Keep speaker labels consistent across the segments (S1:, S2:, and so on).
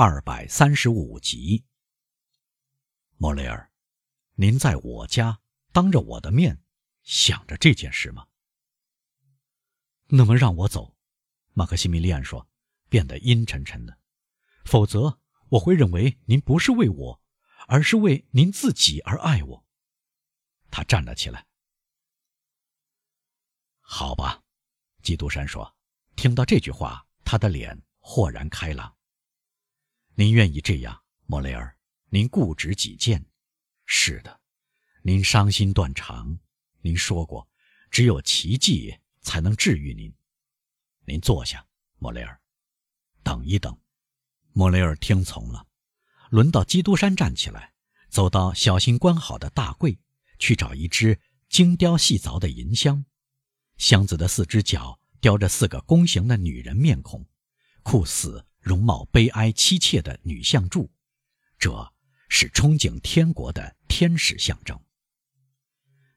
S1: 二百三十五集。莫雷尔，您在我家当着我的面想着这件事吗？
S2: 那么让我走，马克西米利安说，变得阴沉沉的。否则我会认为您不是为我，而是为您自己而爱我。
S1: 他站了起来。好吧，基督山说。听到这句话，他的脸豁然开朗。您愿意这样，莫雷尔？您固执己见。是的，您伤心断肠。您说过，只有奇迹才能治愈您。您坐下，莫雷尔。等一等。莫雷尔听从了。轮到基督山站起来，走到小心关好的大柜，去找一只精雕细凿的银箱。箱子的四只脚雕着四个弓形的女人面孔，酷似容貌悲哀凄切的女相柱。这是憧憬天国的天使象征。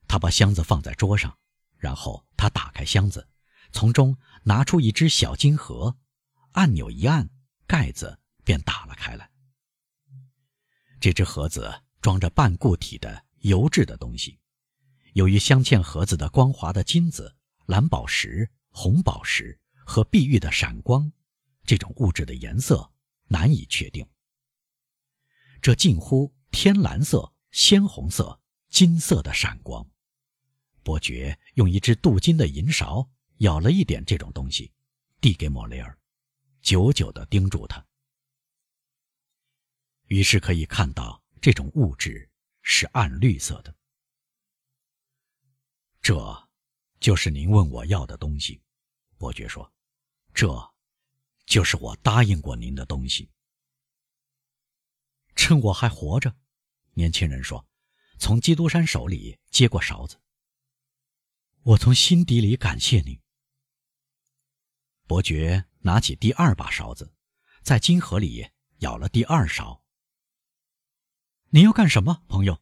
S1: 他把箱子放在桌上，然后他打开箱子，从中拿出一只小金盒，按钮一按，盖子便打了开来。这只盒子装着半固体的油质的东西，由于镶嵌盒子的光滑的金子。蓝宝石、红宝石和碧玉的闪光，这种物质的颜色难以确定。这近乎天蓝色、鲜红色、金色的闪光。伯爵用一只镀金的银勺舀了一点这种东西，递给莫雷尔，久久地盯住他。于是可以看到，这种物质是暗绿色的。这。就是您问我要的东西，伯爵说：“这，就是我答应过您的东西。”
S2: 趁我还活着，年轻人说：“从基督山手里接过勺子。”我从心底里感谢你。
S1: 伯爵拿起第二把勺子，在金盒里舀了第二勺。
S2: 你要干什么，朋友？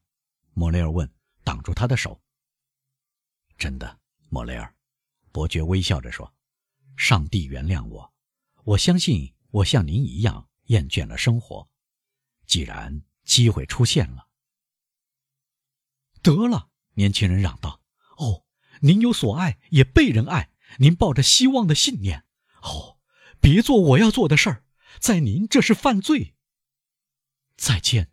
S2: 莫雷尔问，挡住他的手。
S1: 真的。莫雷尔，伯爵微笑着说：“上帝原谅我，我相信我像您一样厌倦了生活。既然机会出现了，
S2: 得了！”年轻人嚷道：“哦，您有所爱，也被人爱，您抱着希望的信念。哦，别做我要做的事儿，在您这是犯罪。再见，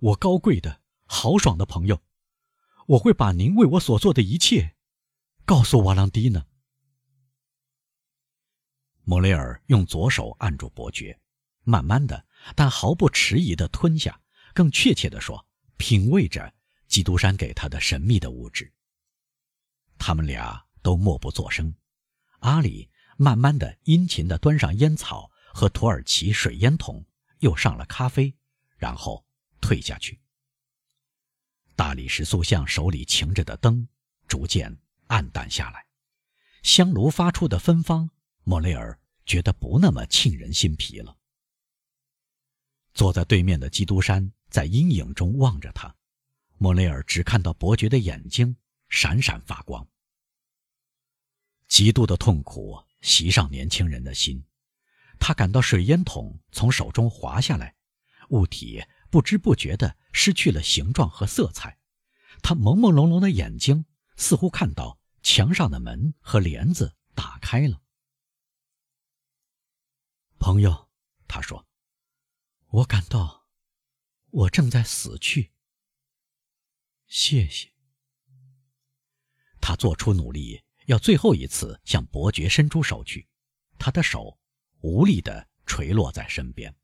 S2: 我高贵的豪爽的朋友，我会把您为我所做的一切。”告诉瓦朗蒂呢？
S1: 莫雷尔用左手按住伯爵，慢慢的，但毫不迟疑的吞下，更确切的说，品味着基督山给他的神秘的物质。他们俩都默不作声。阿里慢慢的、殷勤的端上烟草和土耳其水烟筒，又上了咖啡，然后退下去。大理石塑像手里擎着的灯逐渐。暗淡下来，香炉发出的芬芳，莫雷尔觉得不那么沁人心脾了。坐在对面的基督山在阴影中望着他，莫雷尔只看到伯爵的眼睛闪闪发光。极度的痛苦袭上年轻人的心，他感到水烟筒从手中滑下来，物体不知不觉地失去了形状和色彩，他朦朦胧胧的眼睛似乎看到。墙上的门和帘子打开了。
S2: 朋友，他说：“我感到我正在死去。”谢谢。
S1: 他做出努力，要最后一次向伯爵伸出手去，他的手无力地垂落在身边。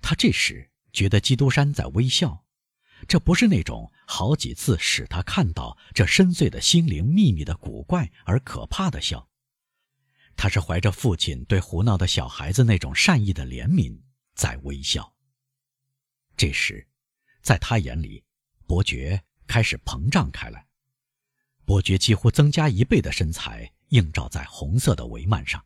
S1: 他这时觉得基督山在微笑。这不是那种好几次使他看到这深邃的心灵秘密的古怪而可怕的笑，他是怀着父亲对胡闹的小孩子那种善意的怜悯在微笑。这时，在他眼里，伯爵开始膨胀开来，伯爵几乎增加一倍的身材映照在红色的帷幔上，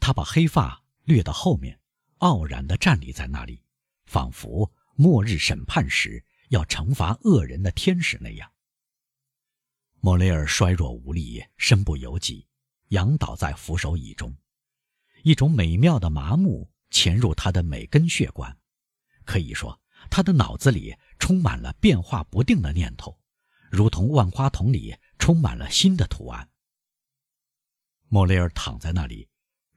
S1: 他把黑发掠到后面，傲然地站立在那里，仿佛末日审判时。要惩罚恶人的天使那样，莫雷尔衰弱无力，身不由己，仰倒在扶手椅中，一种美妙的麻木潜入他的每根血管，可以说，他的脑子里充满了变化不定的念头，如同万花筒里充满了新的图案。莫雷尔躺在那里，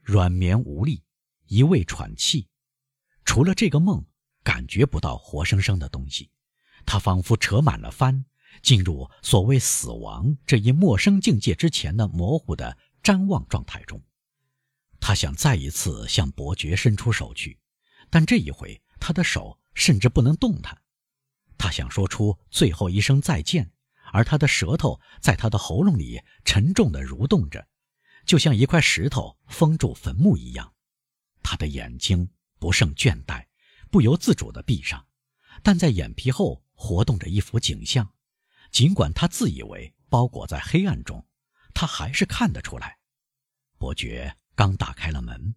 S1: 软绵无力，一味喘气，除了这个梦，感觉不到活生生的东西。他仿佛扯满了帆，进入所谓死亡这一陌生境界之前的模糊的瞻望状态中。他想再一次向伯爵伸出手去，但这一回他的手甚至不能动弹。他想说出最后一声再见，而他的舌头在他的喉咙里沉重地蠕动着。就像一块石头封住坟墓一样，他的眼睛不胜倦怠，不由自主地闭上，但在眼皮后活动着一幅景象。尽管他自以为包裹在黑暗中，他还是看得出来。伯爵刚打开了门，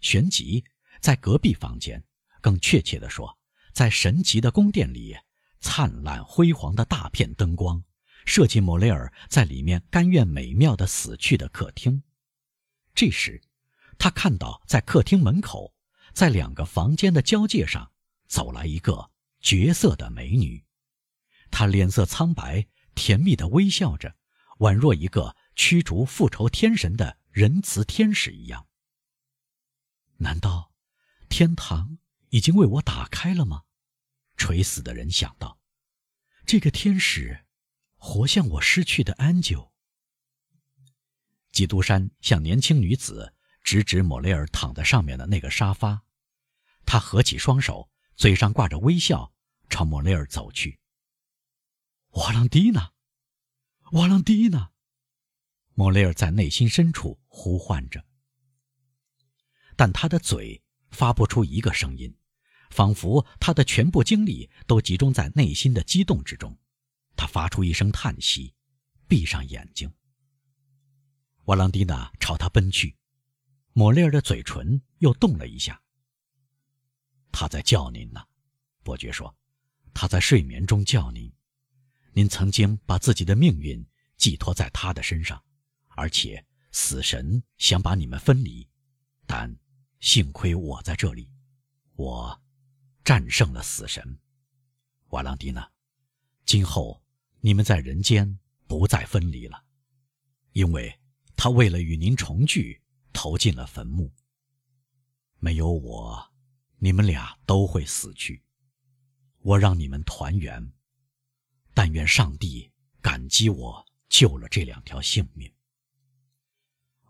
S1: 旋即在隔壁房间，更确切地说，在神奇的宫殿里，灿烂辉煌的大片灯光。设计莫雷尔在里面甘愿美妙的死去的客厅。这时，他看到在客厅门口，在两个房间的交界上，走来一个绝色的美女。她脸色苍白，甜蜜地微笑着，宛若一个驱逐复仇天神的仁慈天使一样。难道天堂已经为我打开了吗？垂死的人想到。这个天使。活像我失去的安久。基督山向年轻女子指指莫雷尔躺在上面的那个沙发，他合起双手，嘴上挂着微笑，朝莫雷尔走去。瓦朗蒂娜，瓦朗蒂娜，莫雷尔在内心深处呼唤着，但他的嘴发不出一个声音，仿佛他的全部精力都集中在内心的激动之中。他发出一声叹息，闭上眼睛。瓦朗蒂娜朝他奔去，莫雷尔的嘴唇又动了一下。他在叫您呢，伯爵说，他在睡眠中叫您。您曾经把自己的命运寄托在他的身上，而且死神想把你们分离，但幸亏我在这里，我战胜了死神。瓦朗蒂娜，今后。你们在人间不再分离了，因为他为了与您重聚，投进了坟墓。没有我，你们俩都会死去。我让你们团圆，但愿上帝感激我救了这两条性命。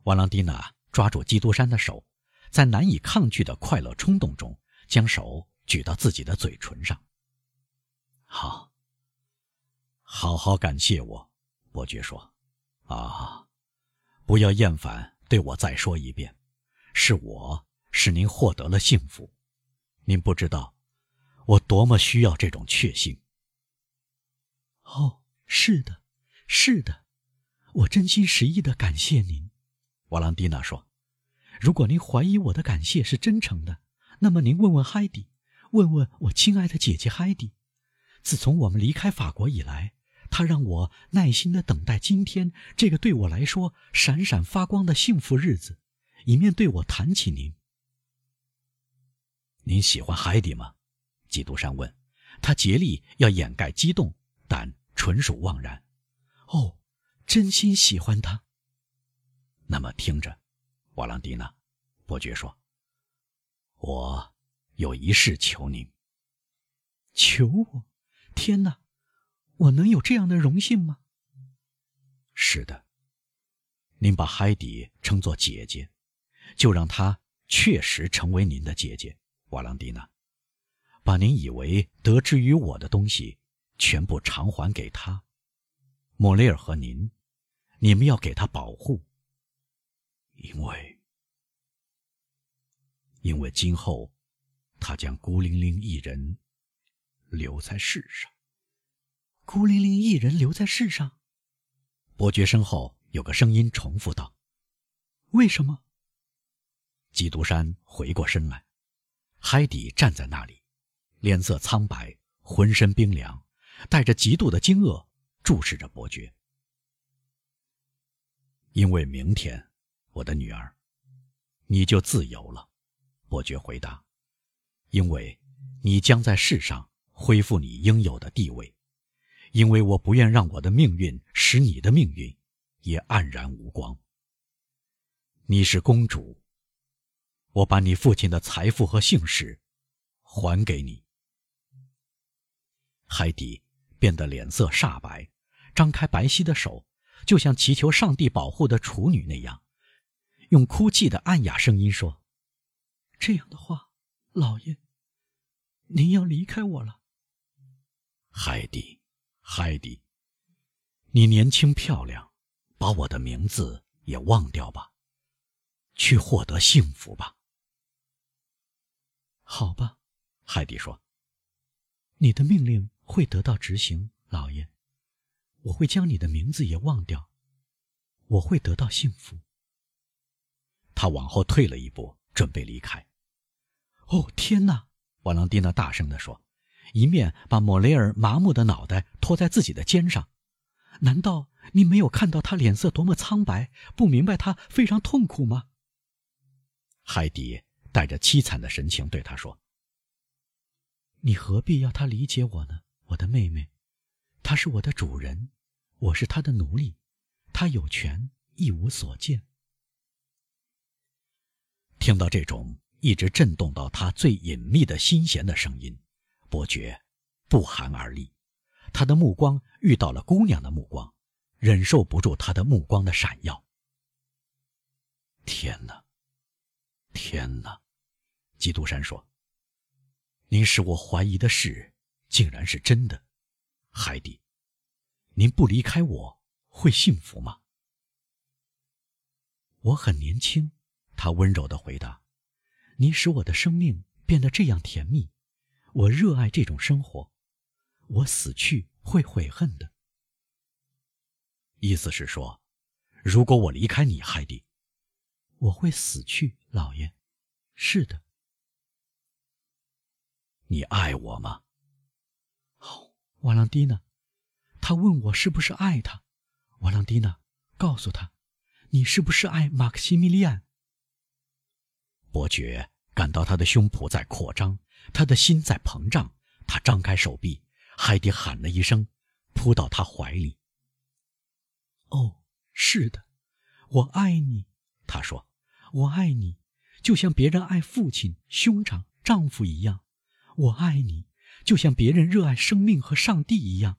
S1: 瓦朗蒂娜抓住基督山的手，在难以抗拒的快乐冲动中，将手举到自己的嘴唇上。好。好好感谢我，伯爵说：“啊，不要厌烦，对我再说一遍，是我使您获得了幸福。您不知道，我多么需要这种确信。”
S2: 哦，是的，是的，我真心实意的感谢您，
S1: 瓦朗蒂娜说：“
S2: 如果您怀疑我的感谢是真诚的，那么您问问海蒂，问问我亲爱的姐姐海蒂。自从我们离开法国以来。”他让我耐心的等待今天这个对我来说闪闪发光的幸福日子，以面对我谈起您。
S1: 您喜欢海蒂吗？基督山问。他竭力要掩盖激动，但纯属妄然。
S2: 哦，真心喜欢他。
S1: 那么听着，瓦朗蒂娜，伯爵说：“我有一事求您。
S2: 求我？天哪！”我能有这样的荣幸吗？
S1: 是的。您把海底称作姐姐，就让她确实成为您的姐姐，瓦朗蒂娜。把您以为得之于我的东西，全部偿还给他。莫雷尔和您，你们要给他保护，因为，因为今后，他将孤零零一人留在世上。
S2: 孤零零一人留在世上，
S1: 伯爵身后有个声音重复道：“
S2: 为什么？”
S1: 基督山回过身来，海底站在那里，脸色苍白，浑身冰凉，带着极度的惊愕注视着伯爵。因为明天，我的女儿，你就自由了，伯爵回答：“因为你将在世上恢复你应有的地位，因为我不愿让我的命运使你的命运也黯然无光。你是公主，我把你父亲的财富和姓氏还给你。”海底变得脸色煞白，张开白皙的手，就像祈求上帝保护的处女那样，用哭泣的暗哑声音说：“
S2: 这样的话，老爷，您要离开我了。”
S1: 海蒂，海蒂，你年轻漂亮，把我的名字也忘掉吧，去获得幸福吧。
S2: 好吧，海蒂说：“你的命令。”会得到执行，老爷。我会将你的名字也忘掉。我会得到幸福。
S1: 他往后退了一步，准备离开。
S2: 哦，天哪！
S1: 瓦朗蒂娜大声地说，一面把莫雷尔麻木的脑袋托在自己的肩上。
S2: 难道你没有看到他脸色多么苍白，不明白他非常痛苦吗？
S1: 海迪带着凄惨的神情对他说：“
S2: 你何必要他理解我呢？”我的妹妹，她是我的主人，我是她的奴隶，她有权一无所见。
S1: 听到这种一直震动到他最隐秘的心弦的声音，伯爵不寒而栗，他的目光遇到了姑娘的目光，忍受不住他的目光的闪耀。天哪，天哪！基督山说：“您使我怀疑的事。”竟然是真的，海蒂，您不离开我会幸福吗？
S2: 我很年轻，他温柔的回答。你使我的生命变得这样甜蜜，我热爱这种生活。我死去会悔恨的。
S1: 意思是说，如果我离开你，海蒂，
S2: 我会死去，老爷。是的。
S1: 你爱我吗？
S2: 瓦朗蒂娜，他问我是不是爱他。瓦朗蒂娜，告诉他，你是不是爱马克西米利安？
S1: 伯爵感到他的胸脯在扩张，他的心在膨胀。他张开手臂，海蒂喊了一声，扑到他怀里。
S2: 哦，是的，我爱你。他说：“我爱你，就像别人爱父亲、兄长、丈夫一样。我爱你。”就像别人热爱生命和上帝一样，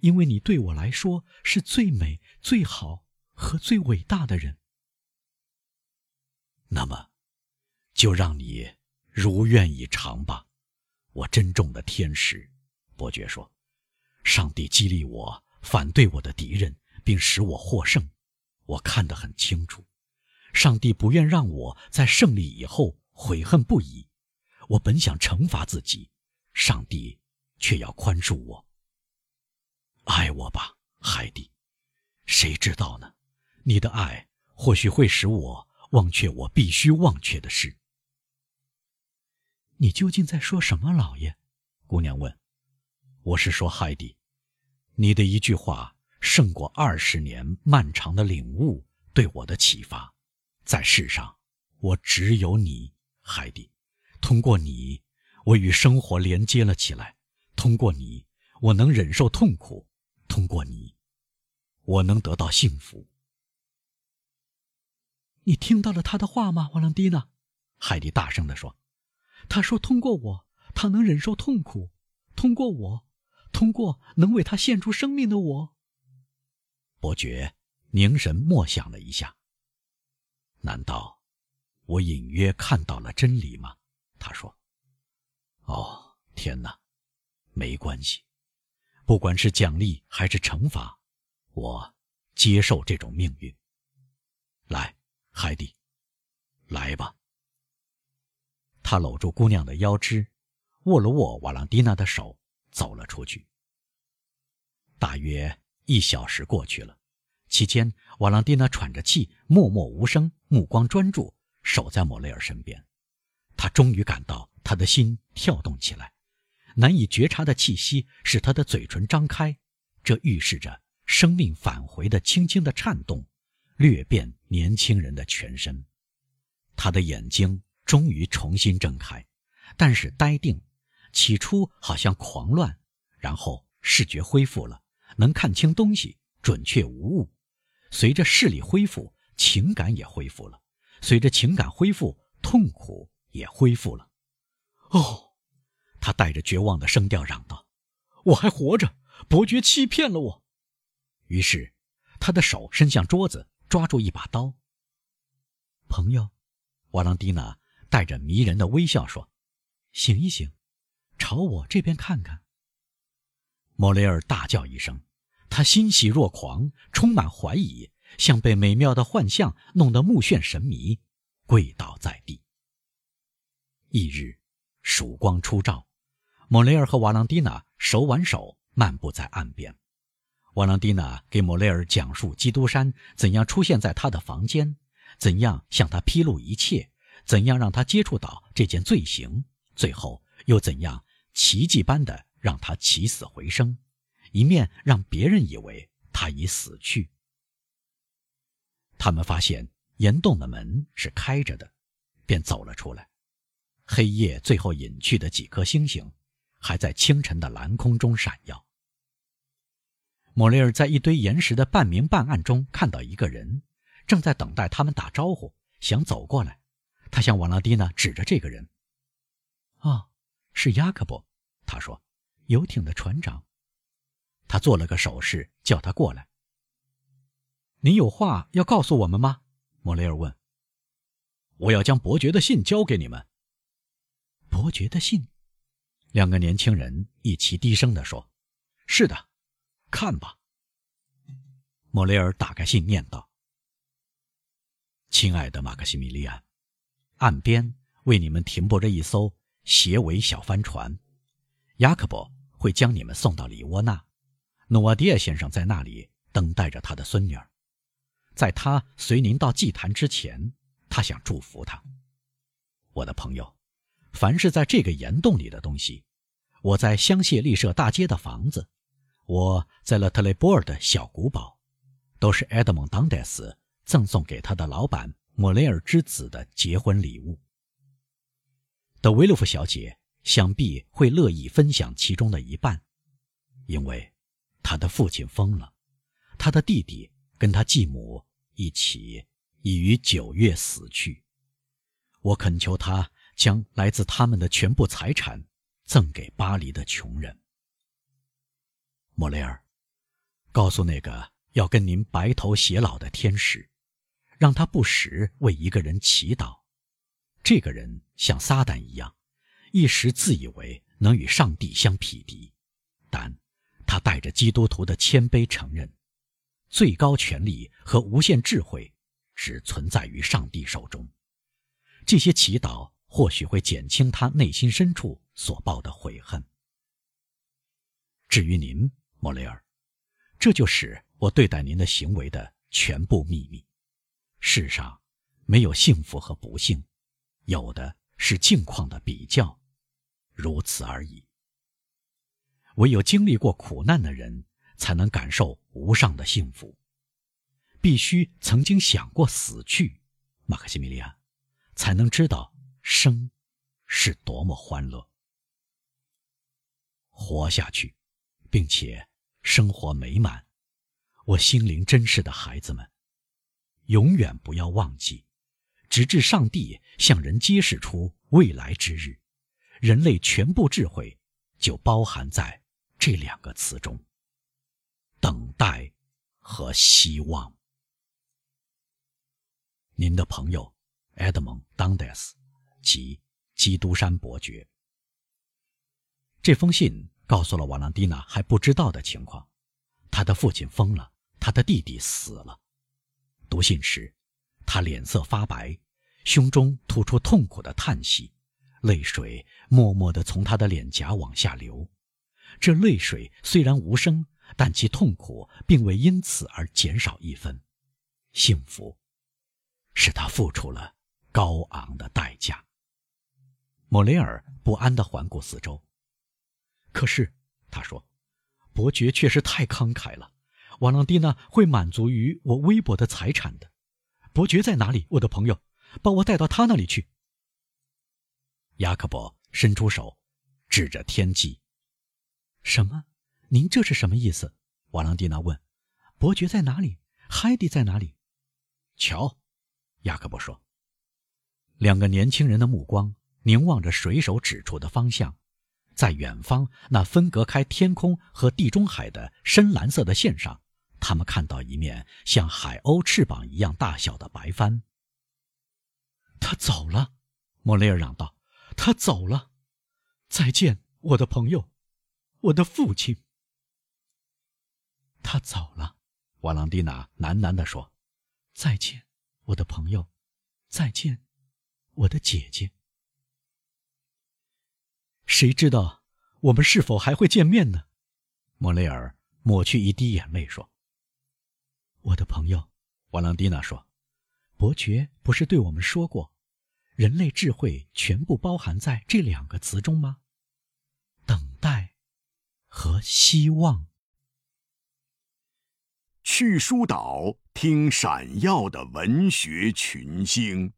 S2: 因为你对我来说是最美、最好和最伟大的人。
S1: 那么，就让你如愿以偿吧，我珍重的天使。伯爵说：“上帝激励我反对我的敌人，并使我获胜。我看得很清楚，上帝不愿让我在胜利以后悔恨不已。我本想惩罚自己。”上帝却要宽恕我。爱我吧，海蒂。谁知道呢？你的爱或许会使我忘却我必须忘却的事。
S2: 你究竟在说什么，老爷？
S1: 姑娘问。我是说，海蒂，你的一句话胜过二十年漫长的领悟对我的启发。在世上，我只有你，海蒂。通过你。我与生活连接了起来，通过你，我能忍受痛苦；通过你，我能得到幸福。
S2: 你听到了他的话吗，瓦朗蒂娜？
S1: 海蒂大声地说：“
S2: 他说，通过我，他能忍受痛苦；通过我，通过能为他献出生命的我。”
S1: 伯爵凝神默想了一下。难道我隐约看到了真理吗？他说。哦，天哪！没关系，不管是奖励还是惩罚，我接受这种命运。来，海蒂，来吧。他搂住姑娘的腰肢，握了握瓦朗蒂娜的手，走了出去。大约一小时过去了，期间瓦朗蒂娜喘着气，默默无声，目光专注，守在莫雷尔身边。他终于感到。他的心跳动起来，难以觉察的气息使他的嘴唇张开，这预示着生命返回的轻轻的颤动，掠遍年轻人的全身。他的眼睛终于重新睁开，但是呆定。起初好像狂乱，然后视觉恢复了，能看清东西，准确无误。随着视力恢复，情感也恢复了。随着情感恢复，痛苦也恢复了。
S2: 哦，
S1: 他带着绝望的声调嚷道：“
S2: 我还活着，伯爵欺骗了我。”
S1: 于是，他的手伸向桌子，抓住一把刀。
S2: 朋友，
S1: 瓦朗蒂娜带着迷人的微笑说：“
S2: 醒一醒。”朝我这边看看。
S1: 莫雷尔大叫一声，他欣喜若狂，充满怀疑，像被美妙的幻象弄得目眩神迷，跪倒在地。翌日，曙光初照，莫雷尔和瓦朗蒂娜手挽手漫步在岸边。瓦朗蒂娜给莫雷尔讲述基督山怎样出现在他的房间，怎样向他披露一切，怎样让他接触到这件罪行，最后。又怎样奇迹般的让他起死回生，一面让别人以为他已死去。他们发现岩洞的门是开着的，便走了出来。黑夜最后隐去的几颗星星，还在清晨的蓝空中闪耀。莫雷尔在一堆岩石的半明半暗中看到一个人，正在等待他们打招呼，想走过来。他向瓦拉蒂娜指着这个人：“
S2: 啊。”是雅克布，他说：“游艇的船长。”
S1: 他做了个手势，叫他过来。
S2: 你有话要告诉我们吗？莫雷尔问。
S1: “我要将伯爵的信交给你们。”
S2: 伯爵的信，
S1: 两个年轻人一齐低声地说：“是的，看吧。”莫雷尔打开信，念道：“亲爱的马克西米利安，岸边为你们停泊着一艘。”斜尾小帆船，雅克伯会将你们送到里窝纳。努瓦迪亚先生在那里等待着他的孙女儿。在他随您到祭坛之前，他想祝福他。我的朋友，凡是在这个岩洞里的东西，我在香榭丽舍大街的房子，我在勒特雷波尔的小古堡，都是埃德蒙·当戴斯赠送给他的老板莫雷尔之子的结婚礼物。德维洛夫小姐想必会乐意分享其中的一半，因为她的父亲疯了，她的弟弟跟他继母一起已于九月死去。我恳求他将来自他们的全部财产赠给巴黎的穷人。莫雷尔，告诉那个要跟您白头偕老的天使，让他不时为一个人祈祷。这个人像撒旦一样，一时自以为能与上帝相匹敌，但他带着基督徒的谦卑承认，最高权力和无限智慧只存在于上帝手中。这些祈祷或许会减轻他内心深处所抱的悔恨。至于您，莫雷尔，这就是我对待您的行为的全部秘密。世上没有幸福和不幸。有的是境况的比较，如此而已。唯有经历过苦难的人，才能感受无上的幸福。必须曾经想过死去，马克西米利安，才能知道生是多么欢乐。活下去，并且生活美满，我心灵真实的孩子们，永远不要忘记。直至上帝向人揭示出未来之日，人类全部智慧就包含在这两个词中：等待和希望。您的朋友，埃德蒙·当戴斯，及基督山伯爵。这封信告诉了瓦朗蒂娜还不知道的情况：他的父亲疯了，他的弟弟死了。读信时，他脸色发白。胸中吐出痛苦的叹息，泪水默默地从他的脸颊往下流。这泪水虽然无声，但其痛苦并未因此而减少一分。幸福，使他付出了高昂的代价。莫雷尔不安地环顾四周。可是，他说：“伯爵确实太慷慨了，瓦朗蒂娜会满足于我微薄的财产的。伯爵在哪里，我的朋友？”把我带到他那里去。雅克伯伸出手，指着天际。
S2: 什么？您这是什么意思？瓦朗蒂娜问。伯爵在哪里？海蒂在哪里？
S1: 瞧，雅各伯说。两个年轻人的目光凝望着水手指出的方向，在远方那分隔开天空和地中海的深蓝色的线上，他们看到一面像海鸥翅膀一样大小的白帆。
S2: 他走了，莫雷尔嚷道：“他走了，再见，我的朋友，我的父亲。”他走了，
S1: 瓦朗蒂娜喃喃地说：“
S2: 再见，我的朋友，再见，我的姐姐。谁知道我们是否还会见面呢？”
S1: 莫雷尔抹去一滴眼泪说：“
S2: 我的朋友。”
S1: 瓦朗蒂娜说：“
S2: 伯爵不是对我们说过，人类智慧全部包含在这两个词中吗？等待和希望。”
S3: 去书岛听闪耀的文学群星。